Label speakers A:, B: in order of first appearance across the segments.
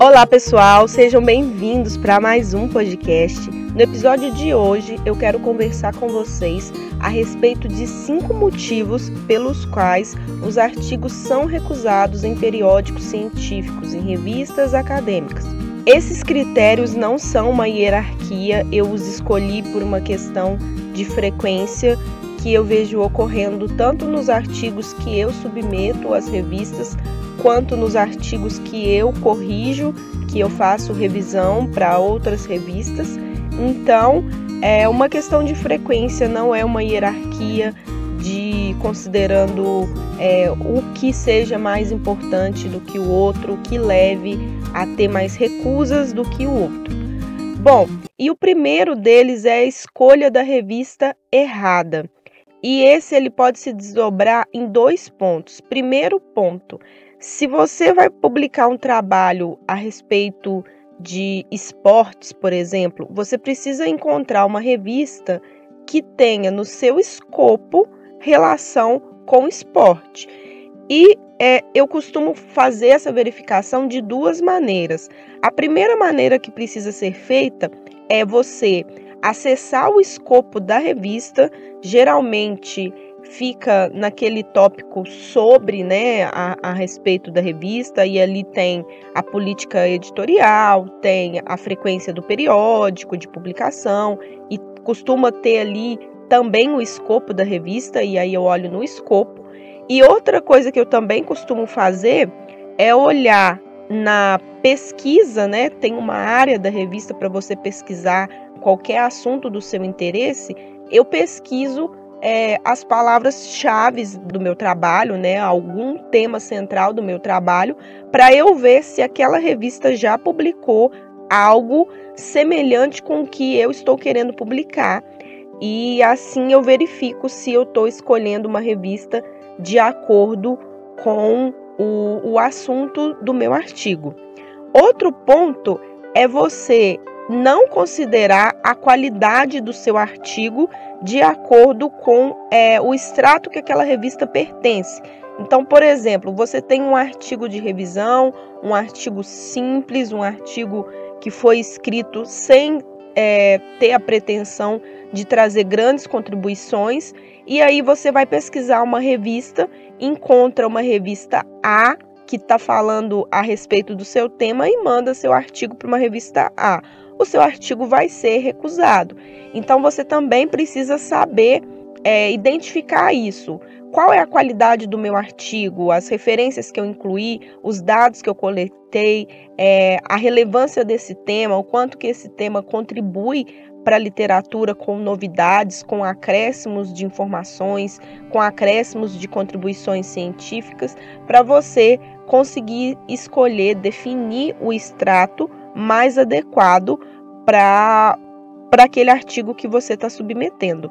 A: Olá, pessoal, sejam bem-vindos para mais um podcast. No episódio de hoje, eu quero conversar com vocês a respeito de cinco motivos pelos quais os artigos são recusados em periódicos científicos, em revistas acadêmicas. Esses critérios não são uma hierarquia, eu os escolhi por uma questão de frequência que eu vejo ocorrendo tanto nos artigos que eu submeto às revistas quanto nos artigos que eu corrijo, que eu faço revisão para outras revistas. Então, é uma questão de frequência, não é uma hierarquia de considerando é, o que seja mais importante do que o outro, o que leve a ter mais recusas do que o outro. Bom, e o primeiro deles é a escolha da revista errada. E esse ele pode se desdobrar em dois pontos. Primeiro ponto, se você vai publicar um trabalho a respeito de esportes, por exemplo, você precisa encontrar uma revista que tenha no seu escopo relação com esporte. E é, eu costumo fazer essa verificação de duas maneiras. A primeira maneira que precisa ser feita é você acessar o escopo da revista, geralmente fica naquele tópico sobre, né, a, a, respeito da revista, e ali tem a política editorial, tem a frequência do periódico de publicação, e costuma ter ali também o escopo da revista, e aí eu olho no escopo. E outra coisa que eu também costumo fazer é olhar na pesquisa, né? Tem uma área da revista para você pesquisar qualquer assunto do seu interesse. Eu pesquiso é, as palavras-chave do meu trabalho, né, algum tema central do meu trabalho, para eu ver se aquela revista já publicou algo semelhante com o que eu estou querendo publicar. E assim eu verifico se eu estou escolhendo uma revista de acordo com o, o assunto do meu artigo. Outro ponto é você não considerar a qualidade do seu artigo de acordo com é, o extrato que aquela revista pertence. Então, por exemplo, você tem um artigo de revisão, um artigo simples, um artigo que foi escrito sem é, ter a pretensão de trazer grandes contribuições, e aí você vai pesquisar uma revista, encontra uma revista A que está falando a respeito do seu tema e manda seu artigo para uma revista A o seu artigo vai ser recusado. Então você também precisa saber é, identificar isso. Qual é a qualidade do meu artigo, as referências que eu incluí, os dados que eu coletei, é, a relevância desse tema, o quanto que esse tema contribui para a literatura com novidades, com acréscimos de informações, com acréscimos de contribuições científicas, para você conseguir escolher, definir o extrato mais adequado para aquele artigo que você está submetendo.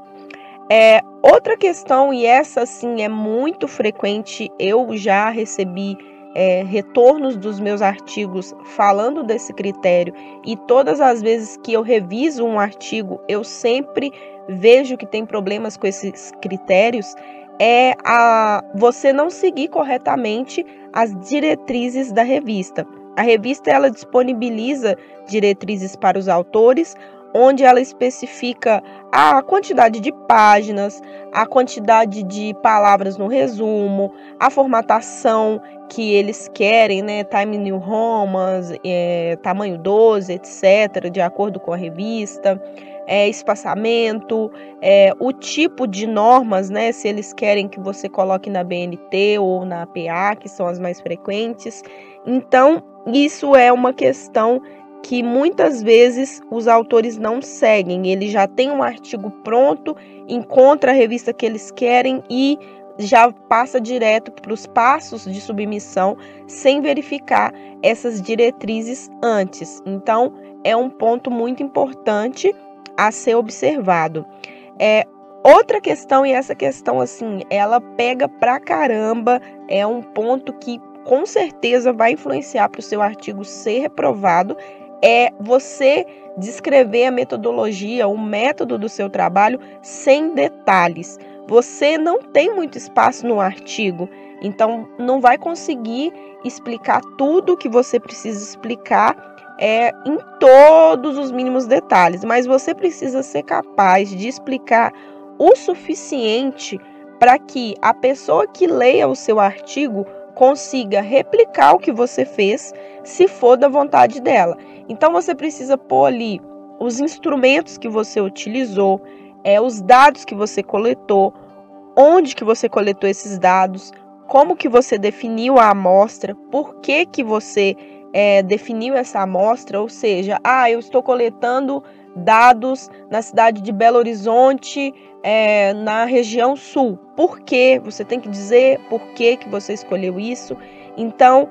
A: É, outra questão, e essa sim é muito frequente, eu já recebi é, retornos dos meus artigos falando desse critério, e todas as vezes que eu reviso um artigo, eu sempre vejo que tem problemas com esses critérios, é a você não seguir corretamente as diretrizes da revista. A revista ela disponibiliza diretrizes para os autores, onde ela especifica a quantidade de páginas, a quantidade de palavras no resumo, a formatação que eles querem, né, Time New Romans, é, tamanho 12, etc., de acordo com a revista, é, espaçamento, é, o tipo de normas, né, se eles querem que você coloque na BNT ou na PA, que são as mais frequentes. Então, isso é uma questão que muitas vezes os autores não seguem. Eles já têm um artigo pronto, encontra a revista que eles querem e já passa direto para os passos de submissão sem verificar essas diretrizes antes. Então, é um ponto muito importante a ser observado. É, outra questão, e essa questão, assim, ela pega pra caramba, é um ponto que com certeza vai influenciar para o seu artigo ser reprovado é você descrever a metodologia, o método do seu trabalho sem detalhes. Você não tem muito espaço no artigo. Então, não vai conseguir explicar tudo que você precisa explicar é, em todos os mínimos detalhes, mas você precisa ser capaz de explicar o suficiente para que a pessoa que leia o seu artigo consiga replicar o que você fez, se for da vontade dela. Então você precisa pôr ali os instrumentos que você utilizou, é, os dados que você coletou, onde que você coletou esses dados, como que você definiu a amostra, por que que você é, definiu essa amostra, ou seja, ah, eu estou coletando dados na cidade de Belo Horizonte, é, na região sul. Por quê? Você tem que dizer por que, que você escolheu isso. Então,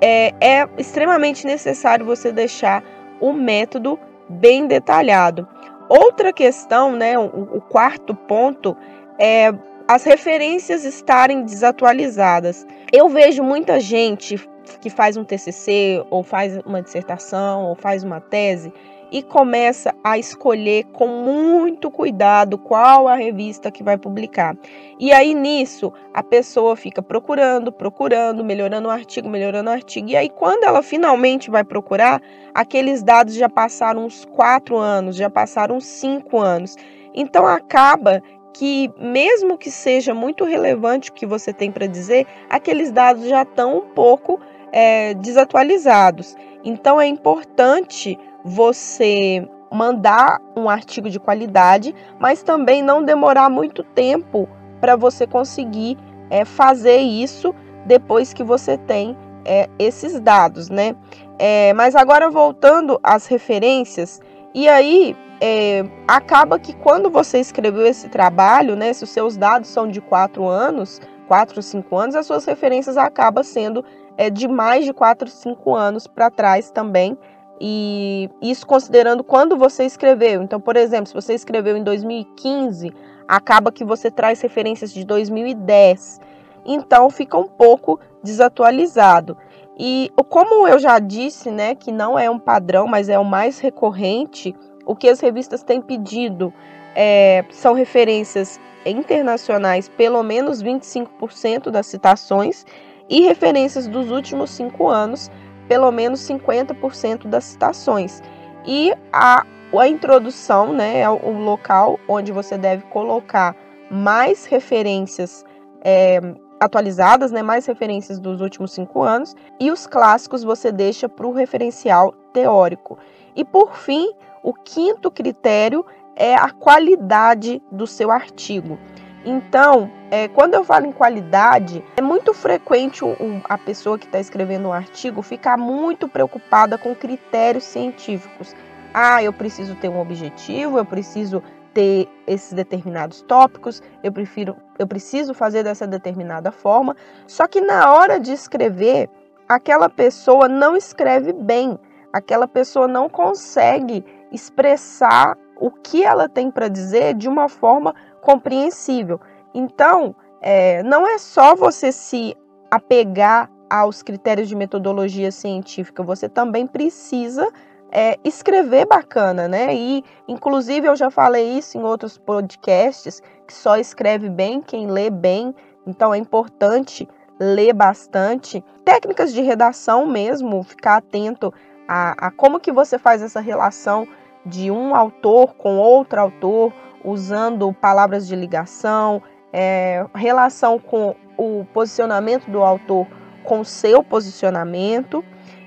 A: é, é extremamente necessário você deixar o método bem detalhado. Outra questão, né, o, o quarto ponto, é as referências estarem desatualizadas. Eu vejo muita gente que faz um TCC ou faz uma dissertação ou faz uma tese e começa a escolher com muito cuidado qual a revista que vai publicar. E aí nisso a pessoa fica procurando, procurando, melhorando o artigo, melhorando o artigo. E aí quando ela finalmente vai procurar, aqueles dados já passaram uns quatro anos, já passaram uns cinco anos. Então acaba que mesmo que seja muito relevante o que você tem para dizer, aqueles dados já estão um pouco é, desatualizados. Então é importante você mandar um artigo de qualidade, mas também não demorar muito tempo para você conseguir é, fazer isso depois que você tem é, esses dados, né? É, mas agora voltando às referências, e aí é, acaba que quando você escreveu esse trabalho, né, se os seus dados são de quatro anos, quatro ou cinco anos, as suas referências acabam sendo é, de mais de quatro, cinco anos para trás também. E isso considerando quando você escreveu. Então, por exemplo, se você escreveu em 2015, acaba que você traz referências de 2010. Então, fica um pouco desatualizado. E como eu já disse, né, que não é um padrão, mas é o mais recorrente, o que as revistas têm pedido é, são referências internacionais, pelo menos 25% das citações, e referências dos últimos cinco anos, pelo menos 50% das citações. E a, a introdução né, é o local onde você deve colocar mais referências é, atualizadas, né, mais referências dos últimos cinco anos, e os clássicos você deixa para o referencial teórico. E por fim, o quinto critério é a qualidade do seu artigo. Então, é, quando eu falo em qualidade, é muito frequente a pessoa que está escrevendo um artigo ficar muito preocupada com critérios científicos. Ah, eu preciso ter um objetivo, eu preciso ter esses determinados tópicos, eu prefiro, eu preciso fazer dessa determinada forma. Só que na hora de escrever, aquela pessoa não escreve bem, aquela pessoa não consegue expressar o que ela tem para dizer de uma forma compreensível. Então, é, não é só você se apegar aos critérios de metodologia científica, você também precisa é, escrever bacana, né? E, inclusive, eu já falei isso em outros podcasts, que só escreve bem quem lê bem, então é importante ler bastante. Técnicas de redação mesmo, ficar atento a, a como que você faz essa relação de um autor com outro autor, usando palavras de ligação, é, relação com o posicionamento do autor com seu posicionamento.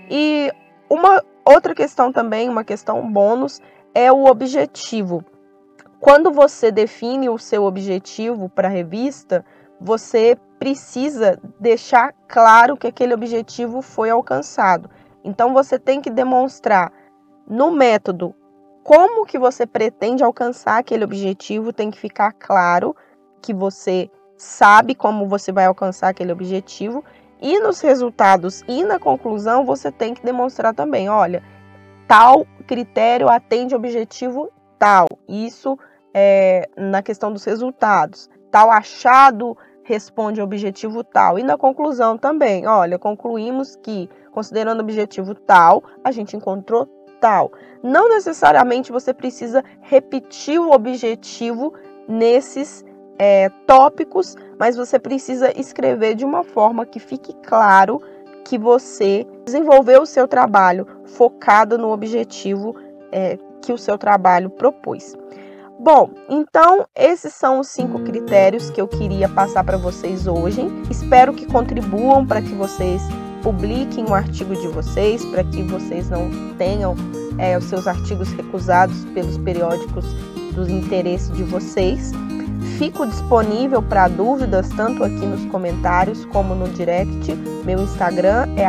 A: E uma outra questão também, uma questão bônus, é o objetivo. Quando você define o seu objetivo para a revista, você precisa deixar claro que aquele objetivo foi alcançado. Então você tem que demonstrar no método como que você pretende alcançar aquele objetivo, tem que ficar claro que você sabe como você vai alcançar aquele objetivo e nos resultados e na conclusão você tem que demonstrar também, olha, tal critério atende objetivo tal. Isso é na questão dos resultados. Tal achado responde ao objetivo tal. E na conclusão também, olha, concluímos que, considerando o objetivo tal, a gente encontrou tal. Não necessariamente você precisa repetir o objetivo nesses é, tópicos, mas você precisa escrever de uma forma que fique claro que você desenvolveu o seu trabalho focado no objetivo é, que o seu trabalho propôs. Bom, então esses são os cinco critérios que eu queria passar para vocês hoje. Espero que contribuam para que vocês publiquem o artigo de vocês, para que vocês não tenham é, os seus artigos recusados pelos periódicos do interesse de vocês. Fico disponível para dúvidas tanto aqui nos comentários como no direct. Meu Instagram é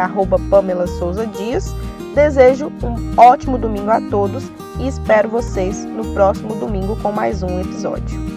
A: Pamela Souza Dias. Desejo um ótimo domingo a todos e espero vocês no próximo domingo com mais um episódio.